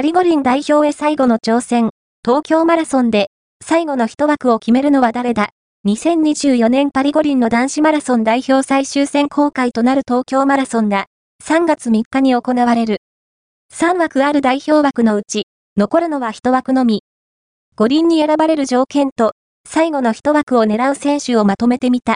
パリ五輪代表へ最後の挑戦、東京マラソンで、最後の一枠を決めるのは誰だ ?2024 年パリ五輪の男子マラソン代表最終選考会となる東京マラソンが、3月3日に行われる。3枠ある代表枠のうち、残るのは一枠のみ。五輪に選ばれる条件と、最後の一枠を狙う選手をまとめてみた。